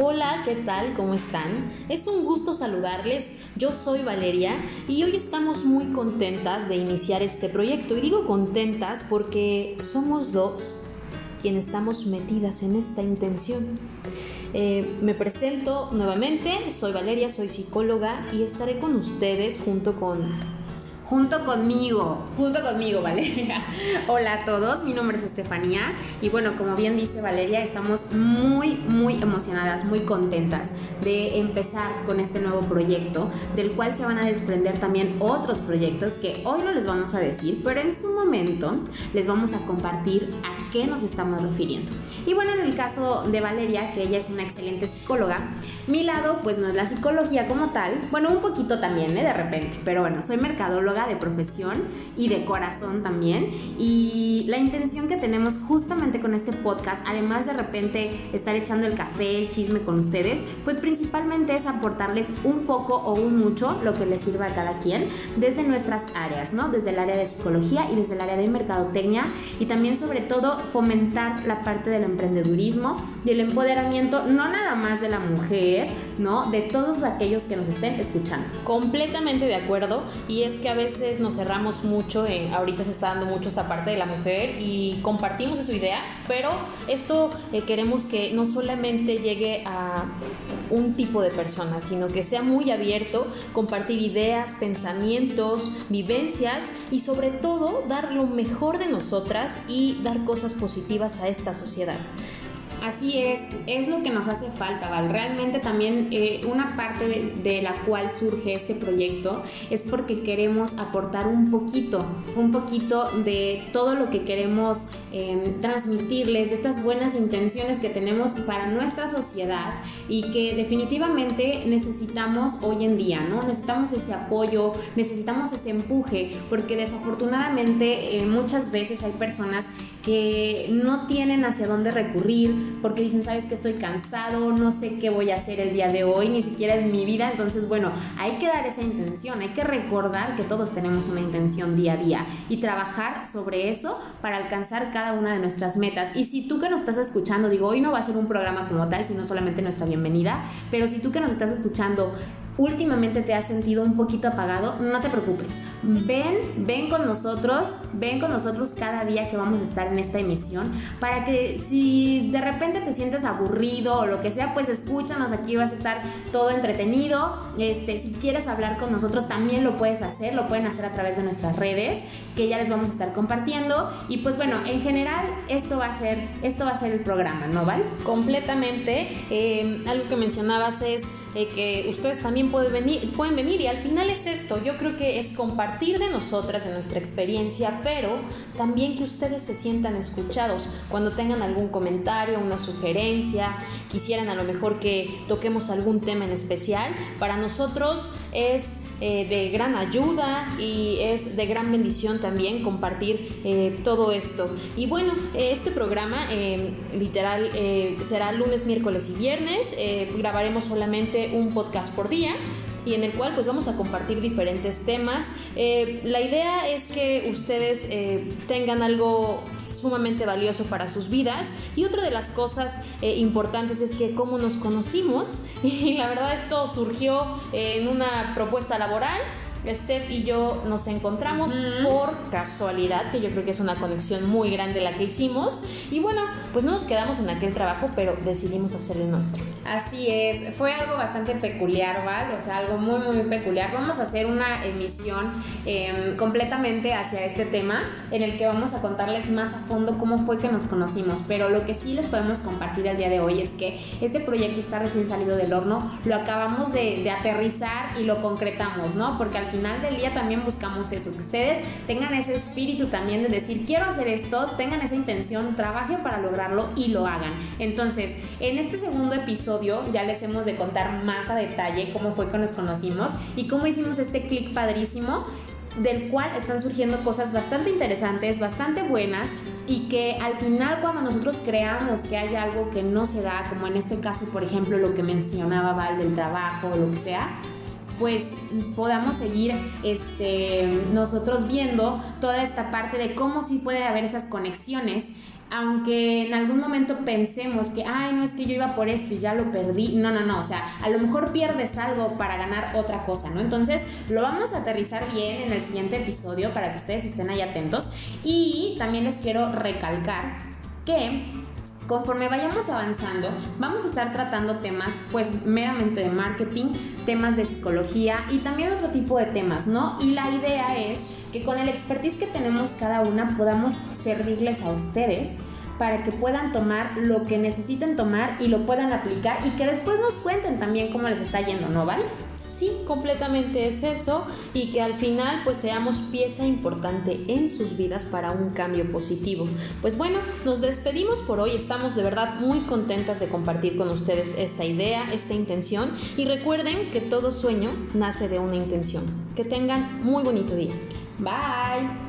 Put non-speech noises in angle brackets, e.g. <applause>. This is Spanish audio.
Hola, ¿qué tal? ¿Cómo están? Es un gusto saludarles. Yo soy Valeria y hoy estamos muy contentas de iniciar este proyecto. Y digo contentas porque somos dos quienes estamos metidas en esta intención. Eh, me presento nuevamente, soy Valeria, soy psicóloga y estaré con ustedes junto con junto conmigo, junto conmigo Valeria. <laughs> Hola a todos, mi nombre es Estefanía y bueno, como bien dice Valeria, estamos muy, muy emocionadas, muy contentas de empezar con este nuevo proyecto, del cual se van a desprender también otros proyectos que hoy no les vamos a decir, pero en su momento les vamos a compartir a qué nos estamos refiriendo. Y bueno, en el caso de Valeria, que ella es una excelente psicóloga, mi lado pues no es la psicología como tal, bueno, un poquito también, ¿eh? De repente, pero bueno, soy mercadóloga de profesión y de corazón también. Y la intención que tenemos justamente con este podcast, además de repente estar echando el café, el chisme con ustedes, pues principalmente es aportarles un poco o un mucho lo que les sirva a cada quien desde nuestras áreas, ¿no? Desde el área de psicología y desde el área de mercadotecnia y también sobre todo fomentar la parte del emprendedurismo y el empoderamiento no nada más de la mujer, ¿no? De todos aquellos que nos estén escuchando. Completamente de acuerdo y es que a veces nos cerramos mucho, en, ahorita se está dando mucho esta parte de la mujer y compartimos su idea, pero esto eh, queremos que no solamente llegue a un tipo de persona, sino que sea muy abierto, compartir ideas, pensamientos, vivencias y sobre todo dar lo mejor de nosotras y dar cosas positivas a esta sociedad. Así es, es lo que nos hace falta, Val. Realmente también eh, una parte de, la cual surge este proyecto es porque queremos aportar un poquito, un poquito de todo lo que queremos em, transmitirles, de estas buenas intenciones que tenemos para nuestra sociedad y que definitivamente necesitamos hoy en día, ¿no? Necesitamos ese apoyo, necesitamos ese empuje, porque desafortunadamente eh, muchas veces hay personas que no tienen hacia dónde recurrir porque dicen, sabes que estoy cansado, no sé qué voy a hacer el día de hoy, ni siquiera en mi vida. Entonces, bueno, hay que dar esa intención, hay que recordar que todos tenemos una intención día a día y trabajar sobre eso para alcanzar cada una de nuestras metas. Y si tú que nos estás escuchando, digo, hoy no va a ser un programa como tal, sino solamente nuestra bienvenida, pero si tú que nos estás escuchando últimamente te has sentido un poquito apagado, no te preocupes. Ven, ven con nosotros, ven con nosotros cada día que vamos a estar en esta emisión para que si de repente te sientes aburrido o lo que sea, pues escúchanos, aquí vas a estar todo entretenido. Este, si quieres hablar con nosotros también lo puedes hacer, lo pueden hacer a través de nuestras redes que ya les vamos a estar compartiendo y pues bueno, en general esto va a ser esto va a ser el programa, ¿no, Val? Completamente. Eh, algo que mencionabas es que ustedes también pueden venir, pueden venir y al final es esto, yo creo que es compartir de nosotras, de nuestra experiencia, pero también que ustedes se sientan escuchados. Cuando tengan algún comentario, una sugerencia, quisieran a lo mejor que toquemos algún tema en especial, para nosotros es eh, de gran ayuda y es de gran bendición también compartir eh, todo esto. Y bueno, este programa literal será lunes, miércoles y viernes. grabaremos solamente un podcast por día y en el cual pues vamos a compartir diferentes temas. Eh, la idea es que ustedes eh, tengan algo sumamente valioso para sus vidas. Y otra de las cosas eh, importantes es que cómo nos conocimos. <laughs> Y la verdad esto surgió en una propuesta laboral Steph y yo nos encontramos por casualidad, que yo creo que es una conexión muy grande la que hicimos. Y bueno, pues no nos quedamos en aquel trabajo, pero decidimos hacer el nuestro. Así es, fue algo bastante peculiar, ¿vale? O sea, algo muy, muy peculiar. Vamos a hacer una emisión em, completamente hacia este tema, en el que vamos a contarles más a fondo cómo fue que nos conocimos. Pero lo que sí les podemos compartir el día de hoy es que este proyecto está recién salido del horno, lo acabamos de, de aterrizar y lo concretamos, ¿no? Porque al final del día también buscamos eso, que ustedes tengan ese espíritu también de decir, quiero hacer esto, tengan esa intención, trabajen para lograrlo y lo hagan. Entonces, en este segundo episodio ya les hemos de contar más a detalle cómo fue que nos conocimos y cómo hicimos este clic padrísimo del cual están surgiendo cosas bastante interesantes, bastante buenas y que al final cuando nosotros creamos que hay algo que no se da, como en este caso por ejemplo lo que mencionaba Val del trabajo o lo que sea, pues podamos seguir este, nosotros viendo toda esta parte de cómo sí puede haber esas conexiones aunque en algún momento pensemos que, ay, no es que yo iba por esto y ya lo perdí, no, no, no, o sea, a lo mejor pierdes algo para ganar otra cosa, ¿no? Entonces, lo vamos a aterrizar bien en el siguiente episodio para que ustedes estén ahí atentos y también les quiero recalcar que conforme vayamos avanzando, vamos a estar tratando temas pues meramente de marketing, temas de psicología y también otro tipo de temas, ¿no? Y la idea es que con el expertise que tenemos cada una podamos servirles a ustedes para que puedan tomar lo que necesiten tomar y lo puedan aplicar y que después nos cuenten también cómo les está yendo, ¿no, Val? Sí, completamente es eso y que al final pues seamos pieza importante en sus vidas para un cambio positivo. Pues bueno, nos despedimos por hoy, estamos de verdad muy contentas de compartir con ustedes esta idea, esta intención y recuerden que todo sueño nace de una intención. Que tengan muy bonito día. Bye.